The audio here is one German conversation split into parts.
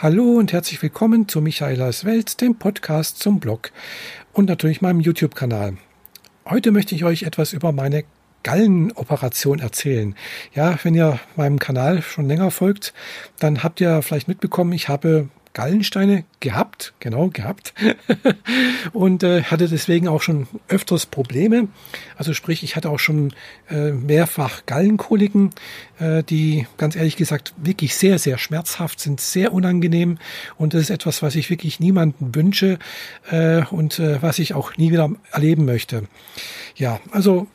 Hallo und herzlich willkommen zu Michaelas Welt, dem Podcast zum Blog und natürlich meinem YouTube-Kanal. Heute möchte ich euch etwas über meine Gallenoperation erzählen. Ja, wenn ihr meinem Kanal schon länger folgt, dann habt ihr vielleicht mitbekommen, ich habe Gallensteine gehabt, genau gehabt, und äh, hatte deswegen auch schon öfters Probleme. Also sprich, ich hatte auch schon äh, mehrfach Gallenkoliken, äh, die ganz ehrlich gesagt wirklich sehr, sehr schmerzhaft sind, sehr unangenehm und das ist etwas, was ich wirklich niemandem wünsche äh, und äh, was ich auch nie wieder erleben möchte. Ja, also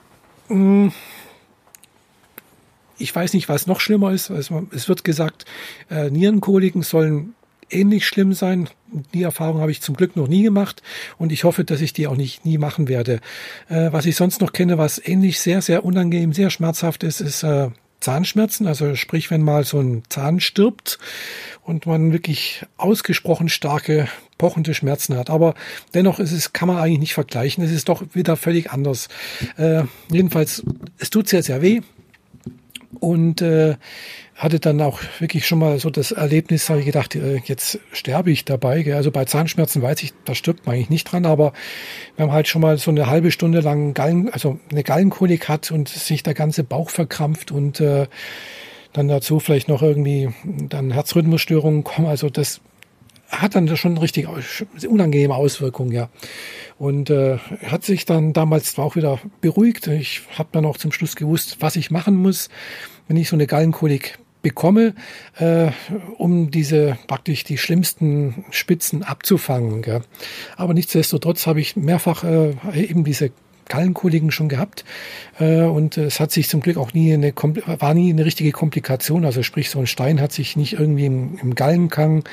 mh, mm, ich weiß nicht, was noch schlimmer ist. Es wird gesagt, äh, Nierenkoliken sollen ähnlich schlimm sein. Die Erfahrung habe ich zum Glück noch nie gemacht und ich hoffe, dass ich die auch nicht nie machen werde. Äh, was ich sonst noch kenne, was ähnlich sehr, sehr unangenehm, sehr schmerzhaft ist, ist äh, Zahnschmerzen. Also sprich, wenn mal so ein Zahn stirbt und man wirklich ausgesprochen starke pochende Schmerzen hat. Aber dennoch ist es, kann man eigentlich nicht vergleichen. Es ist doch wieder völlig anders. Äh, jedenfalls, es tut sehr, sehr weh. Und äh, hatte dann auch wirklich schon mal so das Erlebnis, habe ich gedacht, äh, jetzt sterbe ich dabei. Also bei Zahnschmerzen weiß ich, da stirbt man eigentlich nicht dran, aber wenn man halt schon mal so eine halbe Stunde lang Gallen, also eine Gallenkolik hat und sich der ganze Bauch verkrampft und äh, dann dazu vielleicht noch irgendwie dann Herzrhythmusstörungen kommen, also das hat dann schon richtig unangenehme Auswirkungen, ja. Und äh, hat sich dann damals auch wieder beruhigt. Ich habe dann auch zum Schluss gewusst, was ich machen muss, wenn ich so eine Gallenkolik bekomme, äh, um diese praktisch die schlimmsten Spitzen abzufangen. Gell. Aber nichtsdestotrotz habe ich mehrfach äh, eben diese Gallenkoliken schon gehabt. Äh, und es hat sich zum Glück auch nie eine war nie eine richtige Komplikation, also sprich so ein Stein hat sich nicht irgendwie im, im Gallenkang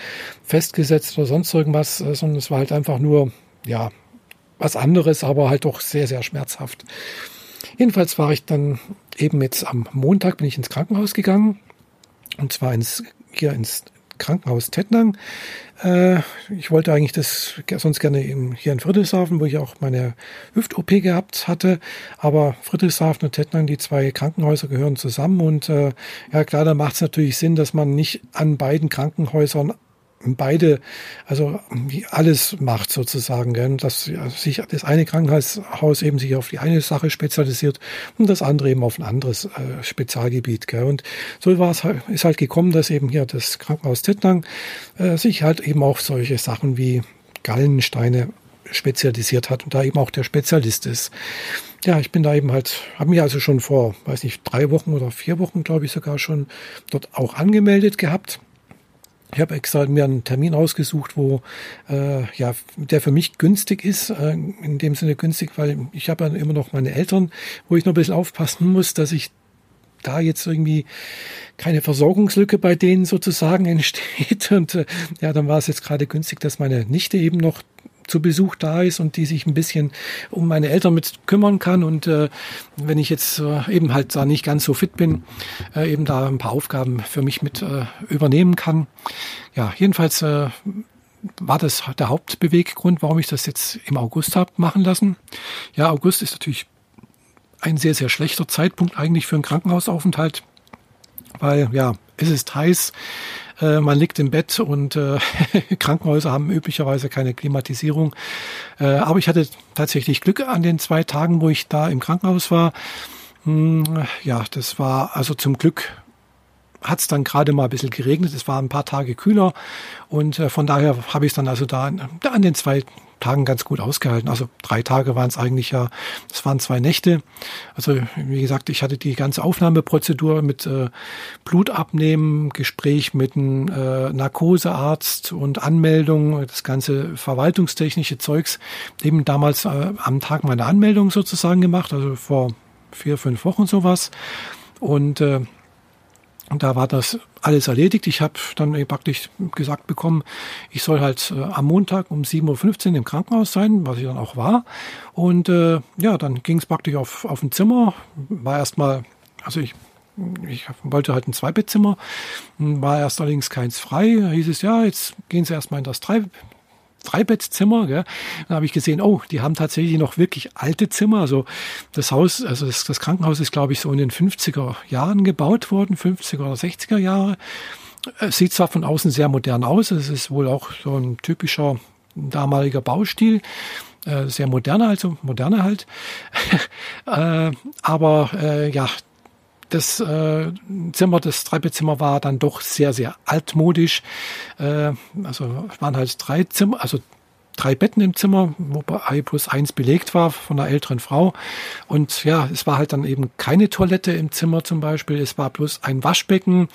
festgesetzt oder sonst irgendwas, äh, sondern es war halt einfach nur ja was anderes, aber halt doch sehr sehr schmerzhaft. Jedenfalls war ich dann eben jetzt am Montag bin ich ins Krankenhaus gegangen. Und zwar ins, hier ins Krankenhaus Tettnang. Äh, ich wollte eigentlich das sonst gerne eben hier in Friedrichshafen, wo ich auch meine Hüft-OP gehabt hatte. Aber Friedrichshafen und Tettnang, die zwei Krankenhäuser gehören zusammen. Und äh, ja klar, da macht es natürlich Sinn, dass man nicht an beiden Krankenhäusern beide, also alles macht sozusagen, gell? dass sich das eine Krankenhaus eben sich auf die eine Sache spezialisiert und das andere eben auf ein anderes äh, Spezialgebiet. Gell? Und so war es halt, ist halt gekommen, dass eben hier das Krankenhaus Tettnang äh, sich halt eben auch solche Sachen wie Gallensteine spezialisiert hat und da eben auch der Spezialist ist. Ja, ich bin da eben halt, habe mich also schon vor, weiß nicht, drei Wochen oder vier Wochen, glaube ich, sogar schon dort auch angemeldet gehabt ich habe extra mir einen Termin ausgesucht, wo äh, ja der für mich günstig ist, äh, in dem Sinne günstig, weil ich habe ja immer noch meine Eltern, wo ich noch ein bisschen aufpassen muss, dass ich da jetzt irgendwie keine Versorgungslücke bei denen sozusagen entsteht. Und äh, ja, dann war es jetzt gerade günstig, dass meine Nichte eben noch zu Besuch da ist und die sich ein bisschen um meine Eltern mit kümmern kann. Und äh, wenn ich jetzt äh, eben halt da nicht ganz so fit bin, äh, eben da ein paar Aufgaben für mich mit äh, übernehmen kann. Ja, jedenfalls äh, war das der Hauptbeweggrund, warum ich das jetzt im August habe machen lassen. Ja, August ist natürlich ein sehr, sehr schlechter Zeitpunkt eigentlich für einen Krankenhausaufenthalt, weil ja, es ist heiß, äh, man liegt im Bett und äh, Krankenhäuser haben üblicherweise keine Klimatisierung. Äh, aber ich hatte tatsächlich Glück an den zwei Tagen, wo ich da im Krankenhaus war. Hm, ja, das war also zum Glück hat es dann gerade mal ein bisschen geregnet. Es war ein paar Tage kühler und äh, von daher habe ich es dann also da an den zwei Tagen ganz gut ausgehalten. Also drei Tage waren es eigentlich ja, es waren zwei Nächte. Also wie gesagt, ich hatte die ganze Aufnahmeprozedur mit äh, Blut abnehmen, Gespräch mit einem äh, Narkosearzt und Anmeldung, das ganze verwaltungstechnische Zeugs, eben damals äh, am Tag meiner Anmeldung sozusagen gemacht, also vor vier, fünf Wochen sowas. Und äh, und da war das alles erledigt. Ich habe dann praktisch gesagt bekommen, ich soll halt äh, am Montag um 7.15 Uhr im Krankenhaus sein, was ich dann auch war. Und äh, ja, dann ging es praktisch auf, auf ein Zimmer. War erstmal, also ich, ich wollte halt ein Zweibettzimmer, war erst allerdings keins frei. Da hieß es, ja, jetzt gehen Sie erstmal in das drei, Dreibettzimmer. Gell? Dann habe ich gesehen, oh, die haben tatsächlich noch wirklich alte Zimmer. Also das Haus, also das, das Krankenhaus ist, glaube ich, so in den 50er Jahren gebaut worden, 50er oder 60er Jahre. Es sieht zwar von außen sehr modern aus, es ist wohl auch so ein typischer damaliger Baustil, äh, sehr moderner, also moderner halt. äh, aber äh, ja, das äh, Zimmer, das Dreibettzimmer war dann doch sehr, sehr altmodisch. Äh, also waren halt drei Zimmer, also drei Betten im Zimmer, wobei plus eins belegt war von einer älteren Frau. Und ja, es war halt dann eben keine Toilette im Zimmer zum Beispiel. Es war bloß ein Waschbecken,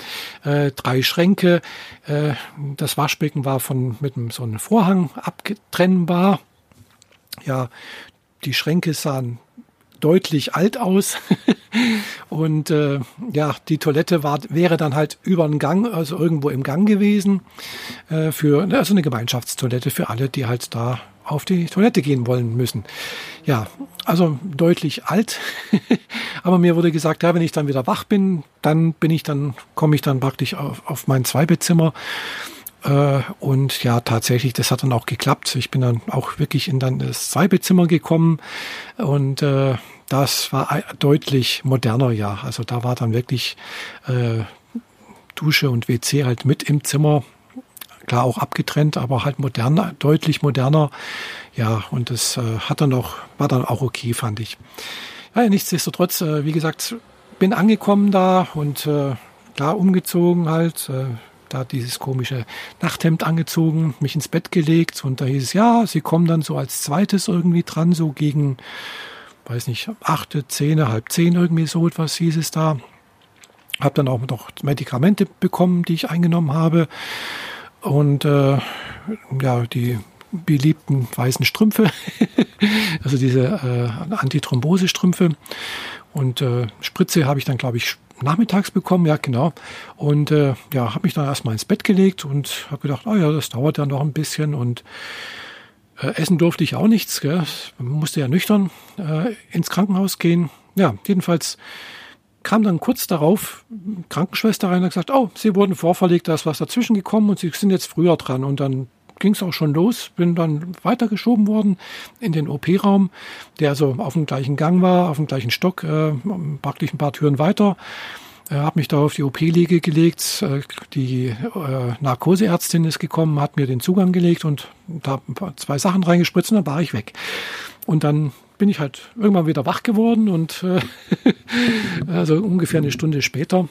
äh, drei Schränke. Äh, das Waschbecken war von mit einem, so einem Vorhang abgetrennbar. Ja, die Schränke sahen deutlich alt aus. und äh, ja, die Toilette war, wäre dann halt über den Gang, also irgendwo im Gang gewesen, äh, für also eine Gemeinschaftstoilette für alle, die halt da auf die Toilette gehen wollen müssen. Ja, also deutlich alt. Aber mir wurde gesagt, ja, wenn ich dann wieder wach bin, dann bin ich dann, komme ich dann praktisch auf, auf mein Zweibettzimmer. Und ja, tatsächlich, das hat dann auch geklappt. Ich bin dann auch wirklich in dann das Zweibettzimmer gekommen und äh, das war deutlich moderner, ja. Also da war dann wirklich äh, Dusche und WC halt mit im Zimmer. Klar auch abgetrennt, aber halt moderner, deutlich moderner. Ja, und das äh, hat dann auch, war dann auch okay, fand ich. Ja, nichtsdestotrotz, äh, wie gesagt, bin angekommen da und äh, klar umgezogen halt, äh, da dieses komische Nachthemd angezogen, mich ins Bett gelegt und da hieß es, ja, sie kommen dann so als zweites irgendwie dran, so gegen weiß nicht, achte, zehn, halb zehn irgendwie so etwas hieß es da. Habe dann auch noch Medikamente bekommen, die ich eingenommen habe. Und äh, ja, die beliebten weißen Strümpfe, also diese äh, Antithrombose-Strümpfe. Und äh, Spritze habe ich dann, glaube ich, nachmittags bekommen, ja genau. Und äh, ja, habe mich dann erstmal ins Bett gelegt und habe gedacht, oh ja, das dauert ja noch ein bisschen. Und äh, essen durfte ich auch nichts, gell? Man musste ja nüchtern äh, ins Krankenhaus gehen. Ja, jedenfalls kam dann kurz darauf Krankenschwester rein und hat gesagt, oh, Sie wurden vorverlegt, da ist was dazwischen gekommen und Sie sind jetzt früher dran. Und dann ging es auch schon los, bin dann weitergeschoben worden in den OP-Raum, der also auf dem gleichen Gang war, auf dem gleichen Stock, äh, praktisch ein paar Türen weiter. Er hat mich da auf die OP-Liege gelegt. Äh, die äh, Narkoseärztin ist gekommen, hat mir den Zugang gelegt und da zwei Sachen reingespritzt und dann war ich weg. Und dann bin ich halt irgendwann wieder wach geworden und äh, also ungefähr eine Stunde später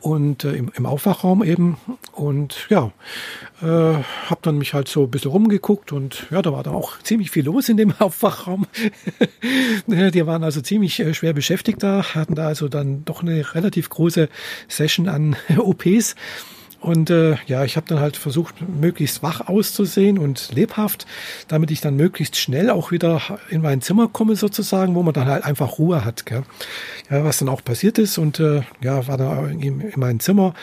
und äh, im, im Aufwachraum eben. Und ja, äh, habe dann mich halt so ein bisschen rumgeguckt und ja, da war dann auch ziemlich viel los in dem Aufwachraum. Die waren also ziemlich äh, schwer beschäftigt da, hatten da also dann doch eine relativ große Session an OPs. Und äh, ja, ich habe dann halt versucht, möglichst wach auszusehen und lebhaft, damit ich dann möglichst schnell auch wieder in mein Zimmer komme sozusagen, wo man dann halt einfach Ruhe hat. Gell? Ja, was dann auch passiert ist und äh, ja, war dann in, in meinem Zimmer,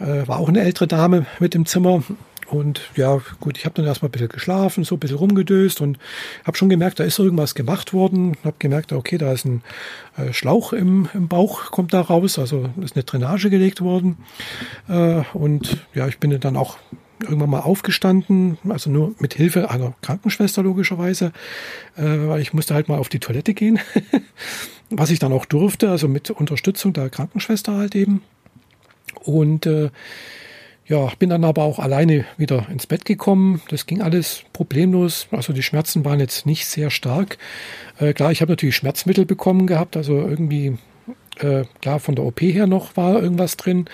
äh, war auch eine ältere Dame mit im Zimmer und ja, gut, ich habe dann erstmal ein bisschen geschlafen, so ein bisschen rumgedöst und habe schon gemerkt, da ist irgendwas gemacht worden. Habe gemerkt, okay, da ist ein äh, Schlauch im, im Bauch, kommt da raus, also ist eine Drainage gelegt worden. Äh, und ja, ich bin dann auch irgendwann mal aufgestanden, also nur mit Hilfe einer Krankenschwester logischerweise, äh, weil ich musste halt mal auf die Toilette gehen, was ich dann auch durfte, also mit Unterstützung der Krankenschwester halt eben. Und äh, ja, bin dann aber auch alleine wieder ins Bett gekommen. Das ging alles problemlos. Also die Schmerzen waren jetzt nicht sehr stark. Äh, klar, ich habe natürlich Schmerzmittel bekommen gehabt. Also irgendwie, äh, klar, von der OP her noch war irgendwas drin.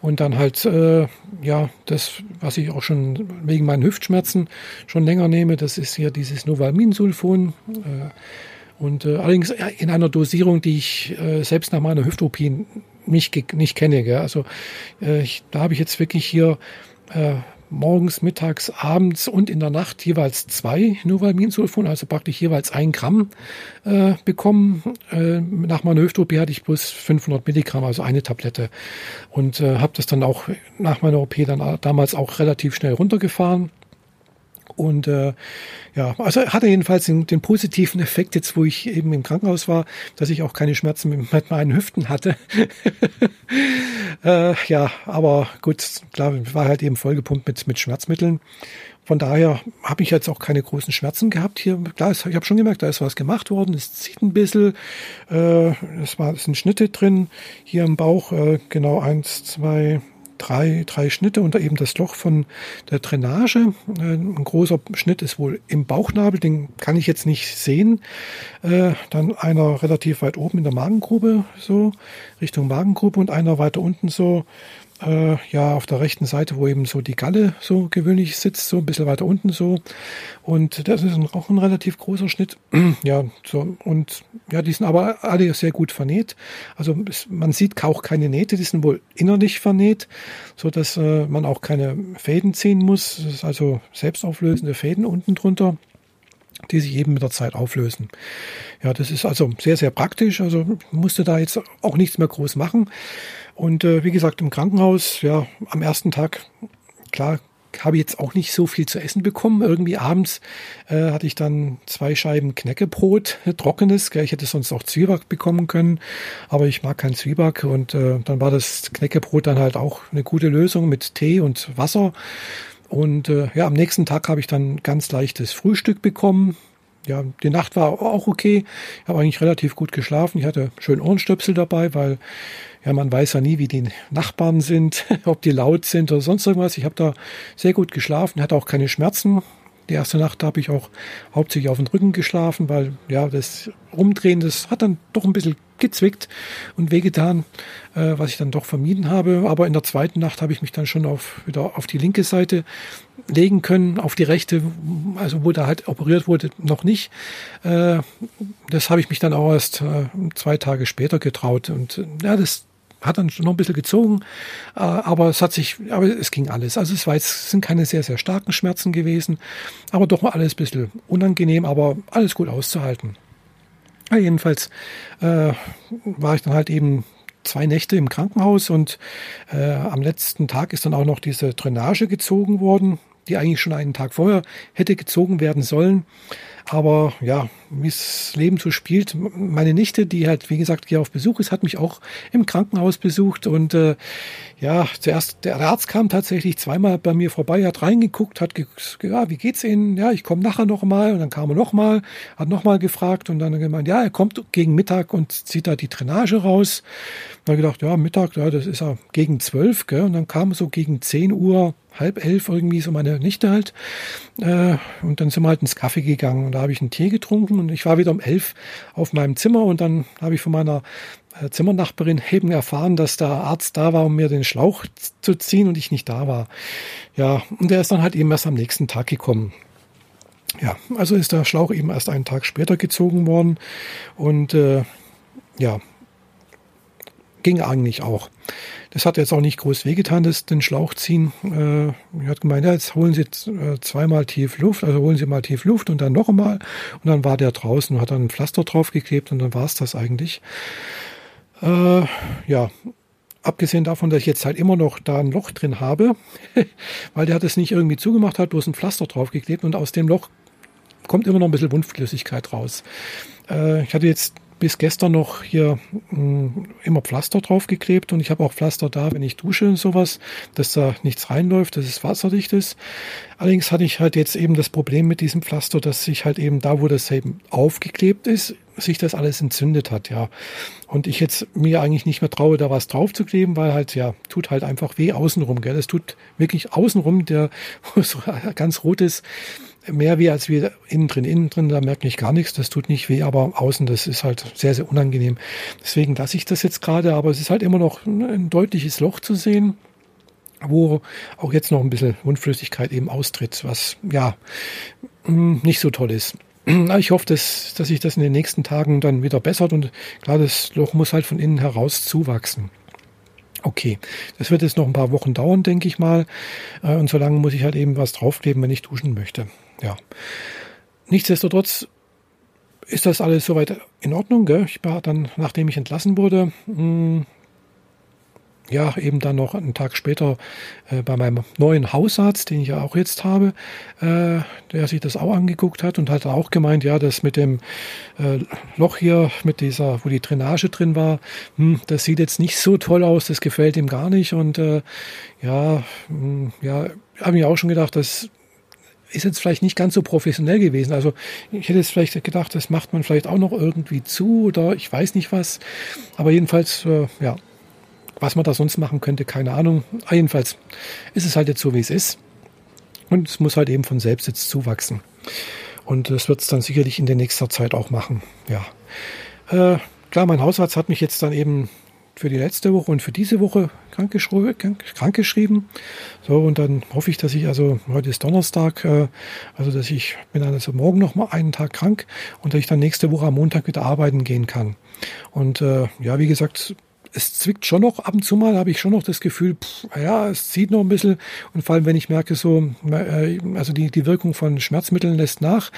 Und dann halt, äh, ja, das, was ich auch schon wegen meinen Hüftschmerzen schon länger nehme, das ist hier dieses Novalminsulfon. Äh, und äh, allerdings in einer Dosierung, die ich äh, selbst nach meiner Hüft-OP nicht, nicht kenne. Gell? Also äh, ich, da habe ich jetzt wirklich hier äh, morgens, mittags, abends und in der Nacht jeweils zwei Novalminsulfon, also praktisch jeweils ein Gramm äh, bekommen. Äh, nach meiner Hüft-OP hatte ich bloß 500 Milligramm, also eine Tablette. Und äh, habe das dann auch nach meiner OP dann damals auch relativ schnell runtergefahren. Und äh, ja, also hatte jedenfalls den, den, positiven Effekt, jetzt wo ich eben im Krankenhaus war, dass ich auch keine Schmerzen mit meinen Hüften hatte. äh, ja, aber gut, klar, war halt eben vollgepumpt mit, mit Schmerzmitteln. Von daher habe ich jetzt auch keine großen Schmerzen gehabt hier. Klar, ich habe schon gemerkt, da ist was gemacht worden. Es zieht ein bisschen. Äh, es, war, es sind Schnitte drin hier im Bauch. Äh, genau eins, zwei, drei, drei Schnitte unter eben das Loch von der Drainage. Äh, ein großer Schnitt ist wohl im Bauchnabel, den kann ich jetzt nicht sehen. Äh, dann einer relativ weit oben in der Magengrube, so Richtung Magengrube und einer weiter unten so äh, ja auf der rechten Seite, wo eben so die Galle so gewöhnlich sitzt, so ein bisschen weiter unten so. Und das ist auch ein relativ großer Schnitt. ja, so und ja, die sind aber alle sehr gut vernäht. Also es, man sieht auch keine Nähte, die sind wohl innerlich vernäht, so dass äh, man auch keine Fäden ziehen muss. Das ist also selbstauflösende Fäden unten drunter die sich eben mit der Zeit auflösen. Ja, das ist also sehr, sehr praktisch. Also musste da jetzt auch nichts mehr groß machen. Und äh, wie gesagt, im Krankenhaus, ja, am ersten Tag, klar, habe ich jetzt auch nicht so viel zu essen bekommen. Irgendwie abends äh, hatte ich dann zwei Scheiben Knäckebrot, trockenes. Gell? Ich hätte sonst auch Zwieback bekommen können, aber ich mag kein Zwieback. Und äh, dann war das Knäckebrot dann halt auch eine gute Lösung mit Tee und Wasser. Und äh, ja, am nächsten Tag habe ich dann ganz leichtes Frühstück bekommen. Ja, die Nacht war auch okay. Ich habe eigentlich relativ gut geschlafen. Ich hatte schön Ohrenstöpsel dabei, weil ja, man weiß ja nie, wie die Nachbarn sind, ob die laut sind oder sonst irgendwas. Ich habe da sehr gut geschlafen, hatte auch keine Schmerzen. Die erste Nacht habe ich auch hauptsächlich auf dem Rücken geschlafen, weil ja das Umdrehen, das hat dann doch ein bisschen gezwickt und wehgetan, äh, was ich dann doch vermieden habe. Aber in der zweiten Nacht habe ich mich dann schon auf, wieder auf die linke Seite legen können, auf die rechte, also wo da halt operiert wurde, noch nicht. Äh, das habe ich mich dann auch erst äh, zwei Tage später getraut. Und ja, das hat dann noch ein bisschen gezogen, äh, aber es hat sich, aber es ging alles. Also es war jetzt, sind keine sehr, sehr starken Schmerzen gewesen, aber doch mal alles ein bisschen unangenehm, aber alles gut auszuhalten. Ja, jedenfalls äh, war ich dann halt eben zwei Nächte im Krankenhaus und äh, am letzten Tag ist dann auch noch diese Drainage gezogen worden, die eigentlich schon einen Tag vorher hätte gezogen werden sollen. Aber ja, wie das Leben so spielt, meine Nichte, die halt, wie gesagt, hier auf Besuch ist, hat mich auch im Krankenhaus besucht. Und äh, ja, zuerst, der Arzt kam tatsächlich zweimal bei mir vorbei, hat reingeguckt, hat gesagt, ja, wie geht's Ihnen? Ja, ich komme nachher nochmal. Und dann kam er nochmal, hat nochmal gefragt und dann gemeint, ja, er kommt gegen Mittag und zieht da die Drainage raus. Und dann gedacht, ja, Mittag, ja, das ist ja gegen zwölf, gell? Und dann kam so gegen zehn Uhr halb elf irgendwie, so meine Nichte halt. Äh, und dann sind wir halt ins Kaffee gegangen und da habe ich einen Tee getrunken und ich war wieder um elf auf meinem Zimmer und dann habe ich von meiner äh, Zimmernachbarin eben erfahren, dass der Arzt da war, um mir den Schlauch zu ziehen und ich nicht da war. Ja, und der ist dann halt eben erst am nächsten Tag gekommen. Ja, also ist der Schlauch eben erst einen Tag später gezogen worden und äh, ja, ging eigentlich auch. Das hat jetzt auch nicht groß wehgetan, das den Schlauch ziehen. Äh, er hat gemeint, ja, jetzt holen Sie äh, zweimal tief Luft, also holen Sie mal tief Luft und dann noch einmal. Und dann war der draußen und hat dann ein Pflaster draufgeklebt und dann war es das eigentlich. Äh, ja, abgesehen davon, dass ich jetzt halt immer noch da ein Loch drin habe, weil der hat es nicht irgendwie zugemacht, hat bloß ein Pflaster draufgeklebt und aus dem Loch kommt immer noch ein bisschen Wundflüssigkeit raus. Äh, ich hatte jetzt bis gestern noch hier mh, hm, immer Pflaster draufgeklebt und ich habe auch Pflaster da, wenn ich dusche und sowas, dass da nichts reinläuft, dass es wasserdicht ist. Allerdings hatte ich halt jetzt eben das Problem mit diesem Pflaster, dass sich halt eben da, wo das eben aufgeklebt ist, sich das alles entzündet hat, ja. Und ich jetzt mir eigentlich nicht mehr traue, da was drauf zu kleben, weil halt, ja, tut halt einfach weh außenrum, gell. Es tut wirklich außenrum, der so ganz rot ist, mehr weh als wie innen drin. Innen drin, da merke ich gar nichts, das tut nicht weh, aber außen, das ist halt sehr, sehr unangenehm. Deswegen lasse ich das jetzt gerade, aber es ist halt immer noch ein deutliches Loch zu sehen wo auch jetzt noch ein bisschen Wundflüssigkeit eben austritt, was ja mm, nicht so toll ist. Ich hoffe, dass, dass sich das in den nächsten Tagen dann wieder bessert und klar, das Loch muss halt von innen heraus zuwachsen. Okay, das wird jetzt noch ein paar Wochen dauern, denke ich mal. Äh, und solange muss ich halt eben was draufkleben, wenn ich duschen möchte. Ja. Nichtsdestotrotz ist das alles soweit in Ordnung. Gell? Ich war dann, nachdem ich entlassen wurde, mh, ja, eben dann noch einen Tag später äh, bei meinem neuen Hausarzt, den ich ja auch jetzt habe, äh, der sich das auch angeguckt hat und hat auch gemeint, ja, das mit dem äh, Loch hier, mit dieser, wo die Drainage drin war, hm, das sieht jetzt nicht so toll aus, das gefällt ihm gar nicht und äh, ja, hm, ja, habe ich auch schon gedacht, das ist jetzt vielleicht nicht ganz so professionell gewesen. Also ich hätte jetzt vielleicht gedacht, das macht man vielleicht auch noch irgendwie zu oder ich weiß nicht was. Aber jedenfalls, äh, ja, was man da sonst machen könnte, keine Ahnung. Jedenfalls ist es halt jetzt so, wie es ist. Und es muss halt eben von selbst jetzt zuwachsen. Und das wird es dann sicherlich in der nächsten Zeit auch machen. Ja. Äh, klar, mein Hausarzt hat mich jetzt dann eben für die letzte Woche und für diese Woche krankgeschrieben. So, und dann hoffe ich, dass ich, also heute ist Donnerstag, äh, also dass ich bin dann also morgen noch mal einen Tag krank und dass ich dann nächste Woche am Montag wieder arbeiten gehen kann. Und äh, ja, wie gesagt, es zwickt schon noch ab und zu mal, habe ich schon noch das Gefühl, pff, ja, es zieht noch ein bisschen. Und vor allem, wenn ich merke, so, äh, also die, die Wirkung von Schmerzmitteln lässt nach,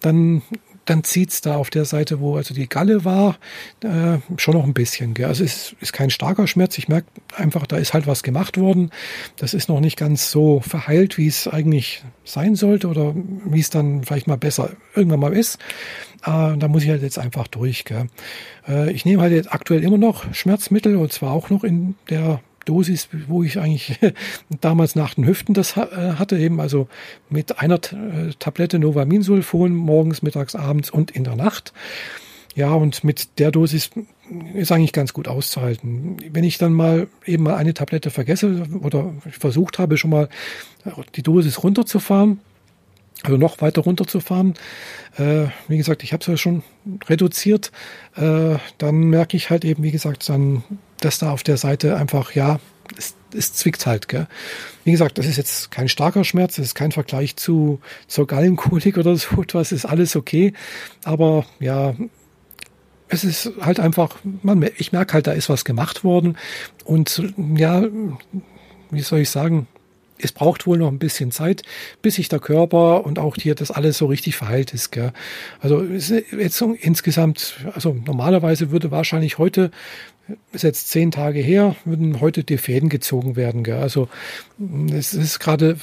dann dann zieht's da auf der Seite, wo also die Galle war, äh, schon noch ein bisschen. Gell? Also es ist kein starker Schmerz. Ich merke einfach, da ist halt was gemacht worden. Das ist noch nicht ganz so verheilt, wie es eigentlich sein sollte oder wie es dann vielleicht mal besser irgendwann mal ist. Äh, da muss ich halt jetzt einfach durch. Gell? Äh, ich nehme halt jetzt aktuell immer noch Schmerzmittel und zwar auch noch in der Dosis, wo ich eigentlich damals nach den Hüften das äh, hatte, eben also mit einer äh, Tablette Novaminsulfon morgens, mittags, abends und in der Nacht. Ja, und mit der Dosis ist eigentlich ganz gut auszuhalten. Wenn ich dann mal eben mal eine Tablette vergesse oder versucht habe, schon mal die Dosis runterzufahren, also noch weiter runterzufahren. Äh, wie gesagt, ich habe es ja schon reduziert. Äh, dann merke ich halt eben, wie gesagt, dann, dass da auf der Seite einfach, ja, es, es zwickt halt. Gell? Wie gesagt, das ist jetzt kein starker Schmerz, das ist kein Vergleich zu zur Gallenkolik oder so etwas, ist alles okay. Aber ja, es ist halt einfach, man, ich merke halt, da ist was gemacht worden. Und ja, wie soll ich sagen, es braucht wohl noch ein bisschen Zeit, bis sich der Körper und auch hier das alles so richtig verheilt ist. Gell? Also jetzt insgesamt, also normalerweise würde wahrscheinlich heute ist jetzt zehn Tage her, würden heute die Fäden gezogen werden. Gell? Also es ist gerade,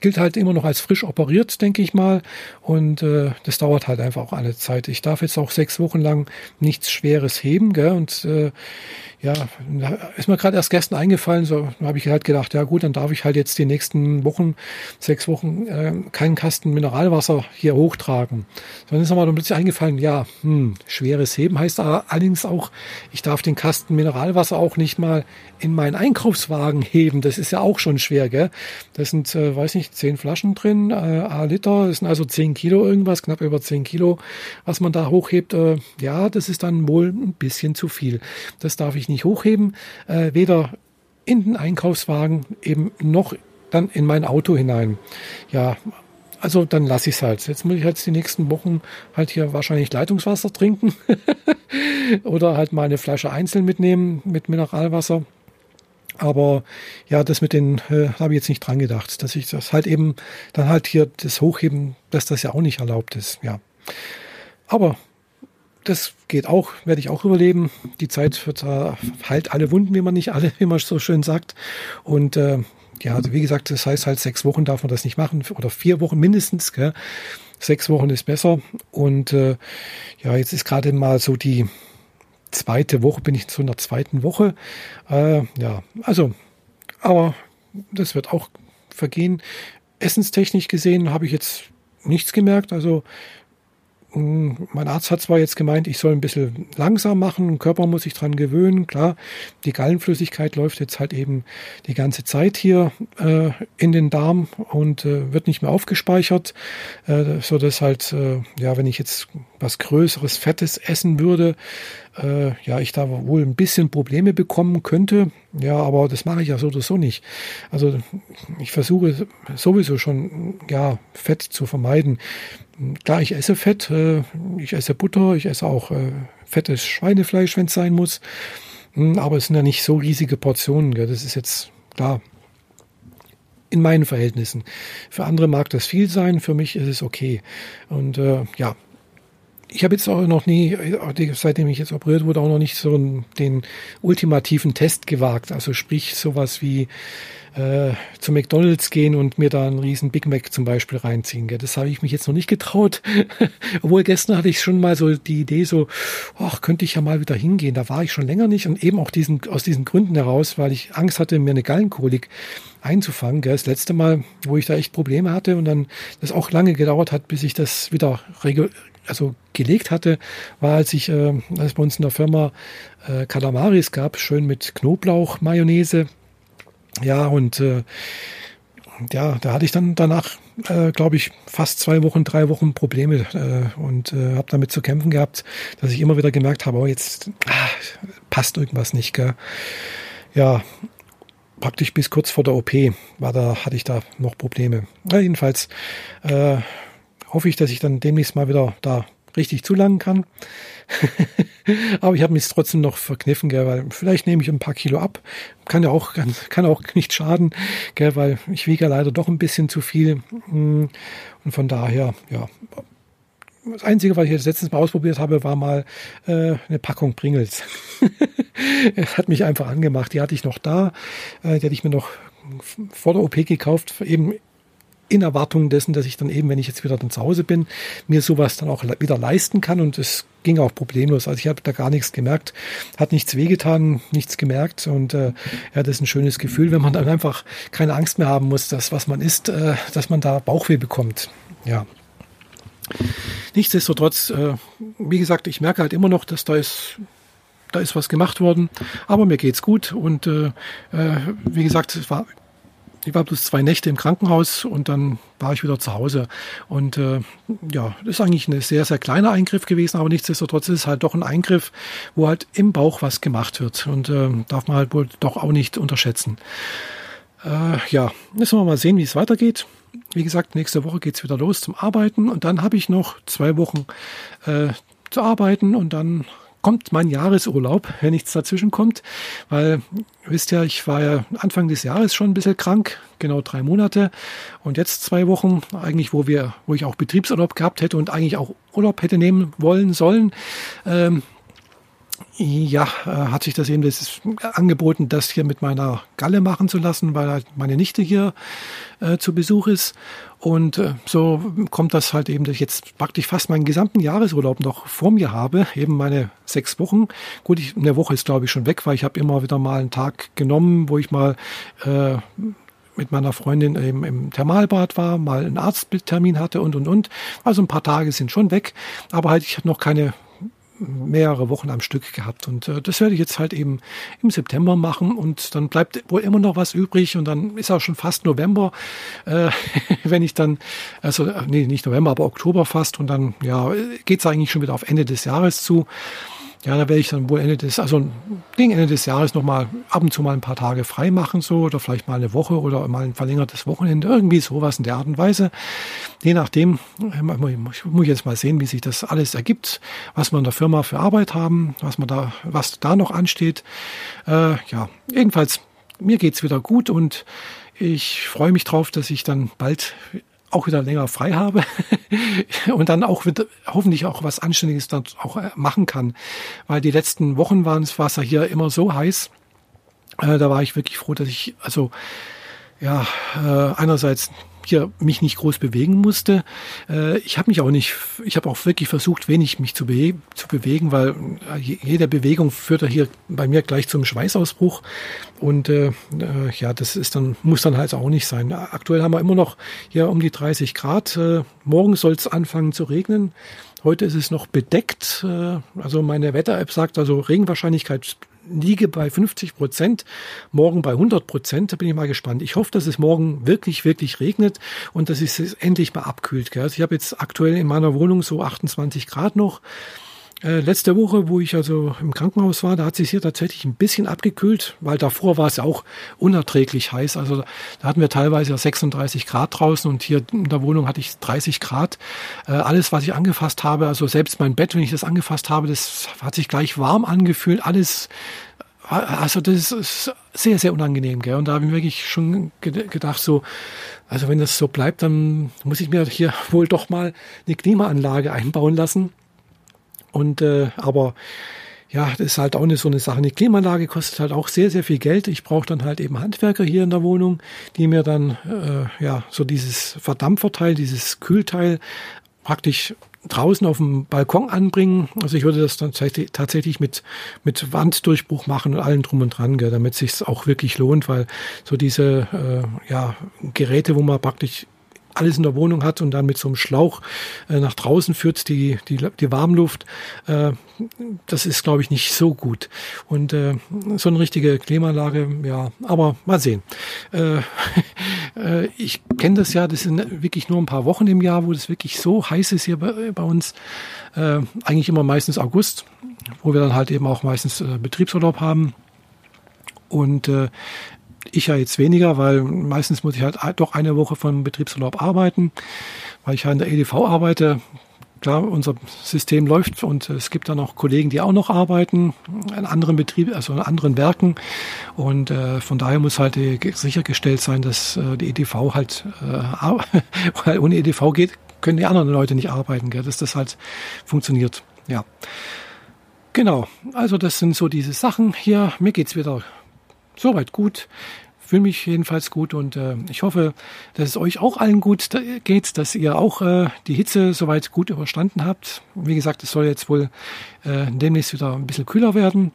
gilt halt immer noch als frisch operiert, denke ich mal. Und äh, das dauert halt einfach auch alle Zeit. Ich darf jetzt auch sechs Wochen lang nichts Schweres heben. Gell? Und äh, ja, ist mir gerade erst gestern eingefallen, so habe ich halt gedacht, ja gut, dann darf ich halt jetzt die nächsten Wochen, sechs Wochen, äh, keinen Kasten Mineralwasser hier hochtragen. Dann ist mir dann plötzlich eingefallen, ja, hm, schweres Heben heißt allerdings auch, ich darf den Kasten Mineralwasser auch nicht mal in meinen Einkaufswagen heben. Das ist ja auch schon schwer, gell? Das sind, äh, weiß nicht, zehn Flaschen drin, äh, a Liter, das sind also zehn Kilo irgendwas, knapp über zehn Kilo, was man da hochhebt. Äh, ja, das ist dann wohl ein bisschen zu viel. Das darf ich nicht hochheben, äh, weder in den Einkaufswagen eben noch dann in mein Auto hinein. Ja, also dann lasse ich es halt. Jetzt muss ich halt die nächsten Wochen halt hier wahrscheinlich Leitungswasser trinken oder halt mal eine Flasche einzeln mitnehmen mit Mineralwasser. Aber ja, das mit den äh, habe ich jetzt nicht dran gedacht, dass ich das halt eben dann halt hier das Hochheben, dass das ja auch nicht erlaubt ist. Ja, aber das geht auch, werde ich auch überleben. Die Zeit wird äh, halt alle Wunden, wie man nicht alle, wie man so schön sagt. Und äh, ja, also wie gesagt, das heißt halt sechs Wochen darf man das nicht machen oder vier Wochen mindestens. Gell? Sechs Wochen ist besser. Und äh, ja, jetzt ist gerade mal so die zweite Woche, bin ich in der zweiten Woche. Äh, ja, also, aber das wird auch vergehen. Essenstechnisch gesehen habe ich jetzt nichts gemerkt. Also mein Arzt hat zwar jetzt gemeint, ich soll ein bisschen langsam machen, Körper muss sich dran gewöhnen. Klar, die Gallenflüssigkeit läuft jetzt halt eben die ganze Zeit hier äh, in den Darm und äh, wird nicht mehr aufgespeichert, äh, so dass halt, äh, ja, wenn ich jetzt was Größeres, Fettes essen würde, äh, ja, ich da wohl ein bisschen Probleme bekommen könnte. Ja, aber das mache ich ja so oder so nicht. Also ich versuche sowieso schon, ja, Fett zu vermeiden. Klar, ich esse Fett, äh, ich esse Butter, ich esse auch äh, fettes Schweinefleisch, wenn es sein muss. Hm, aber es sind ja nicht so riesige Portionen. Gell? Das ist jetzt klar in meinen Verhältnissen. Für andere mag das viel sein, für mich ist es okay. Und äh, ja, ich habe jetzt auch noch nie, seitdem ich jetzt operiert wurde, auch noch nicht so den ultimativen Test gewagt. Also sprich sowas wie äh, zu McDonalds gehen und mir da einen riesen Big Mac zum Beispiel reinziehen. Gell? Das habe ich mich jetzt noch nicht getraut. Obwohl gestern hatte ich schon mal so die Idee so, ach, könnte ich ja mal wieder hingehen. Da war ich schon länger nicht und eben auch diesen, aus diesen Gründen heraus, weil ich Angst hatte, mir eine Gallenkolik einzufangen. Gell? Das letzte Mal, wo ich da echt Probleme hatte und dann das auch lange gedauert hat, bis ich das wieder also gelegt hatte, war, als ich, äh, als bei uns in der Firma äh, Kalamaris gab, schön mit Knoblauch, Mayonnaise. Ja, und äh, ja, da hatte ich dann danach, äh, glaube ich, fast zwei Wochen, drei Wochen Probleme äh, und äh, habe damit zu kämpfen gehabt, dass ich immer wieder gemerkt habe, oh, jetzt ah, passt irgendwas nicht. Gell? Ja, praktisch bis kurz vor der OP war da, hatte ich da noch Probleme. Ja, jedenfalls äh, hoffe ich, dass ich dann demnächst mal wieder da richtig zulangen kann. Aber ich habe mich trotzdem noch verkniffen, gell, weil vielleicht nehme ich ein paar Kilo ab. Kann ja auch, kann auch nicht schaden, gell, weil ich wiege ja leider doch ein bisschen zu viel. Hm, und von daher, ja. Das Einzige, was ich jetzt letztens mal ausprobiert habe, war mal äh, eine Packung Pringles. hat mich einfach angemacht. Die hatte ich noch da. Äh, die hatte ich mir noch vor der OP gekauft, eben in Erwartung dessen, dass ich dann eben, wenn ich jetzt wieder dann zu Hause bin, mir sowas dann auch wieder leisten kann und es ging auch problemlos. Also ich habe da gar nichts gemerkt, hat nichts wehgetan, nichts gemerkt und äh, ja, das ist ein schönes Gefühl, wenn man dann einfach keine Angst mehr haben muss, dass was man isst, äh, dass man da Bauchweh bekommt. Ja. Nichtsdestotrotz, äh, wie gesagt, ich merke halt immer noch, dass da ist da ist was gemacht worden, aber mir geht's gut und äh, äh wie gesagt, es war ich war bloß zwei Nächte im Krankenhaus und dann war ich wieder zu Hause. Und äh, ja, das ist eigentlich ein sehr, sehr kleiner Eingriff gewesen, aber nichtsdestotrotz ist es halt doch ein Eingriff, wo halt im Bauch was gemacht wird. Und äh, darf man halt wohl doch auch nicht unterschätzen. Äh, ja, müssen wir mal sehen, wie es weitergeht. Wie gesagt, nächste Woche geht's wieder los zum Arbeiten und dann habe ich noch zwei Wochen äh, zu arbeiten und dann kommt mein Jahresurlaub, wenn nichts dazwischen kommt, weil, wisst ja, ich war ja Anfang des Jahres schon ein bisschen krank, genau drei Monate. Und jetzt zwei Wochen, eigentlich, wo wir, wo ich auch Betriebsurlaub gehabt hätte und eigentlich auch Urlaub hätte nehmen wollen sollen, ähm, ja, äh, hat sich das eben das angeboten, das hier mit meiner Galle machen zu lassen, weil halt meine Nichte hier äh, zu Besuch ist. Und äh, so kommt das halt eben, dass ich jetzt praktisch fast meinen gesamten Jahresurlaub noch vor mir habe, eben meine sechs Wochen. Gut, ich, eine Woche ist glaube ich schon weg, weil ich habe immer wieder mal einen Tag genommen, wo ich mal äh, mit meiner Freundin eben im Thermalbad war, mal einen Arzttermin hatte und und und. Also ein paar Tage sind schon weg, aber halt ich habe noch keine mehrere Wochen am Stück gehabt. Und äh, das werde ich jetzt halt eben im September machen und dann bleibt wohl immer noch was übrig und dann ist auch schon fast November, äh, wenn ich dann, also äh, nee, nicht November, aber Oktober fast und dann ja, geht es eigentlich schon wieder auf Ende des Jahres zu. Ja, da werde ich dann wohl Ende des, also gegen Ende des Jahres nochmal ab und zu mal ein paar Tage frei machen, so, oder vielleicht mal eine Woche oder mal ein verlängertes Wochenende, irgendwie sowas in der Art und Weise. Je nachdem, äh, ich muss jetzt mal sehen, wie sich das alles ergibt, was wir in der Firma für Arbeit haben, was man da, was da noch ansteht. Äh, ja, jedenfalls, mir geht's wieder gut und ich freue mich drauf, dass ich dann bald auch wieder länger frei habe und dann auch wieder, hoffentlich auch was Anständiges dann auch äh, machen kann. Weil die letzten Wochen waren es ja hier immer so heiß. Äh, da war ich wirklich froh, dass ich also ja äh, einerseits hier mich nicht groß bewegen musste. Äh, ich habe mich auch nicht, ich habe auch wirklich versucht, wenig mich zu, be zu bewegen, weil äh, jede Bewegung führt ja hier bei mir gleich zum Schweißausbruch. Und äh, äh, ja, das ist dann, muss dann halt auch nicht sein. Aktuell haben wir immer noch hier um die 30 Grad. Morgen soll es anfangen zu regnen. Heute ist es noch bedeckt. Äh, also meine Wetter-App sagt also Regenwahrscheinlichkeit liege bei 50 Prozent, morgen bei 100 Prozent. Da bin ich mal gespannt. Ich hoffe, dass es morgen wirklich, wirklich regnet und dass es endlich mal abkühlt. Gell? Also ich habe jetzt aktuell in meiner Wohnung so 28 Grad noch. Äh, letzte Woche, wo ich also im Krankenhaus war, da hat sich hier tatsächlich ein bisschen abgekühlt, weil davor war es ja auch unerträglich heiß. Also da hatten wir teilweise 36 Grad draußen und hier in der Wohnung hatte ich 30 Grad. Äh, alles, was ich angefasst habe, also selbst mein Bett, wenn ich das angefasst habe, das hat sich gleich warm angefühlt. Alles also das ist sehr, sehr unangenehm, gell? Und da habe ich wirklich schon gedacht, so, also wenn das so bleibt, dann muss ich mir hier wohl doch mal eine Klimaanlage einbauen lassen. Und äh, aber ja, das ist halt auch eine so eine Sache. Eine Klimaanlage kostet halt auch sehr, sehr viel Geld. Ich brauche dann halt eben Handwerker hier in der Wohnung, die mir dann äh, ja so dieses Verdampferteil, dieses Kühlteil praktisch draußen auf dem Balkon anbringen. Also ich würde das dann tatsächlich mit, mit Wanddurchbruch machen und allem drum und dran, gell, damit sich auch wirklich lohnt, weil so diese äh, ja, Geräte, wo man praktisch alles in der Wohnung hat und dann mit so einem Schlauch äh, nach draußen führt, die, die, die Warmluft, äh, das ist, glaube ich, nicht so gut. Und äh, so eine richtige Klimaanlage, ja, aber mal sehen. Äh, äh, ich kenne das ja, das sind wirklich nur ein paar Wochen im Jahr, wo das wirklich so heiß ist hier bei, bei uns. Äh, eigentlich immer meistens August, wo wir dann halt eben auch meistens äh, Betriebsurlaub haben. Und äh, ich ja jetzt weniger, weil meistens muss ich halt doch eine Woche von Betriebsurlaub arbeiten, weil ich ja in der EDV arbeite. Klar, unser System läuft und es gibt dann auch Kollegen, die auch noch arbeiten in anderen Betrieben, also in anderen Werken. Und äh, von daher muss halt sichergestellt sein, dass äh, die EDV halt, äh, weil ohne EDV geht, können die anderen Leute nicht arbeiten, gell, dass das halt funktioniert. Ja. Genau, also das sind so diese Sachen hier. Mir geht's wieder soweit gut fühle mich jedenfalls gut und äh, ich hoffe, dass es euch auch allen gut geht, dass ihr auch äh, die Hitze soweit gut überstanden habt. Wie gesagt, es soll jetzt wohl äh, demnächst wieder ein bisschen kühler werden.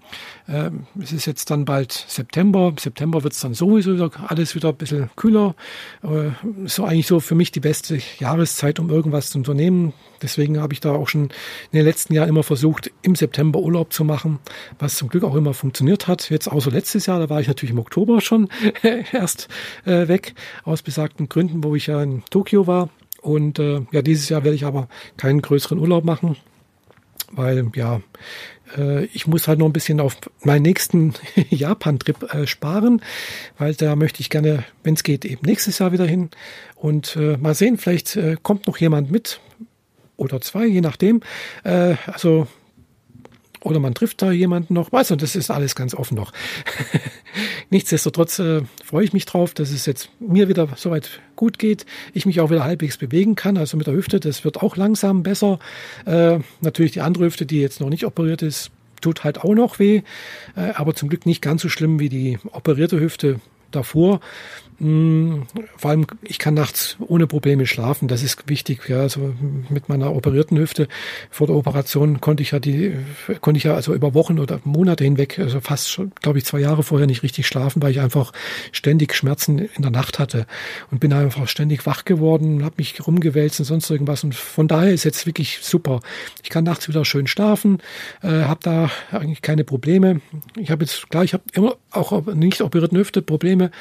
Äh, es ist jetzt dann bald September. Im September wird es dann sowieso wieder alles wieder ein bisschen kühler. Äh, so eigentlich so für mich die beste Jahreszeit, um irgendwas zu unternehmen. Deswegen habe ich da auch schon in den letzten Jahren immer versucht, im September Urlaub zu machen, was zum Glück auch immer funktioniert hat. Jetzt außer letztes Jahr, da war ich natürlich im Oktober schon erst äh, weg, aus besagten Gründen, wo ich ja in Tokio war. Und äh, ja, dieses Jahr werde ich aber keinen größeren Urlaub machen, weil ja, äh, ich muss halt noch ein bisschen auf meinen nächsten Japan-Trip äh, sparen, weil da möchte ich gerne, wenn es geht, eben nächstes Jahr wieder hin. Und äh, mal sehen, vielleicht äh, kommt noch jemand mit oder zwei, je nachdem. Äh, also oder man trifft da jemanden noch. Weißt du, das ist alles ganz offen noch. Nichtsdestotrotz äh, freue ich mich drauf, dass es jetzt mir wieder soweit gut geht. Ich mich auch wieder halbwegs bewegen kann. Also mit der Hüfte, das wird auch langsam besser. Äh, natürlich die andere Hüfte, die jetzt noch nicht operiert ist, tut halt auch noch weh. Äh, aber zum Glück nicht ganz so schlimm wie die operierte Hüfte davor. Mm, vor allem, ich kann nachts ohne Probleme schlafen. Das ist wichtig. Ja, also mit meiner operierten Hüfte vor der Operation konnte ich ja die, konnte ich ja also über Wochen oder Monate hinweg, also fast schon, glaube ich, zwei Jahre vorher nicht richtig schlafen, weil ich einfach ständig Schmerzen in der Nacht hatte und bin einfach ständig wach geworden, habe mich rumgewälzt und sonst irgendwas. Und von daher ist jetzt wirklich super. Ich kann nachts wieder schön schlafen, äh, habe da eigentlich keine Probleme. Ich habe jetzt klar, ich habe immer auch nicht operierten Hüfte Probleme,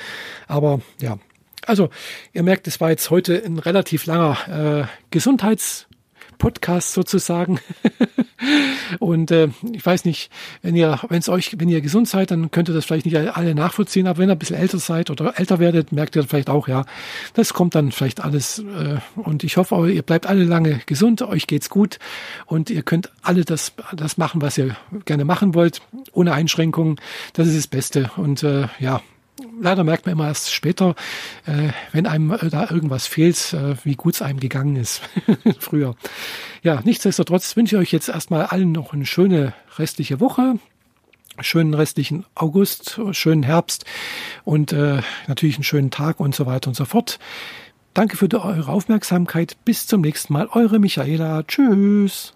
aber ja, also ihr merkt, es war jetzt heute ein relativ langer äh, Gesundheits- Podcast sozusagen. und äh, ich weiß nicht, wenn ihr, wenn es euch, wenn ihr gesund seid, dann könnt ihr das vielleicht nicht alle nachvollziehen, aber wenn ihr ein bisschen älter seid oder älter werdet, merkt ihr vielleicht auch, ja, das kommt dann vielleicht alles. Äh, und ich hoffe, ihr bleibt alle lange gesund, euch geht's gut und ihr könnt alle das, das machen, was ihr gerne machen wollt, ohne Einschränkungen. Das ist das Beste. Und äh, ja, leider merkt man immer erst später, äh, wenn einem äh, da irgendwas fehlt, äh, wie gut es einem gegangen ist früher. Ja, nichtsdestotrotz wünsche ich euch jetzt erstmal allen noch eine schöne restliche Woche. Schönen restlichen August, schönen Herbst und äh, natürlich einen schönen Tag und so weiter und so fort. Danke für eure Aufmerksamkeit. Bis zum nächsten Mal. Eure Michaela. Tschüss.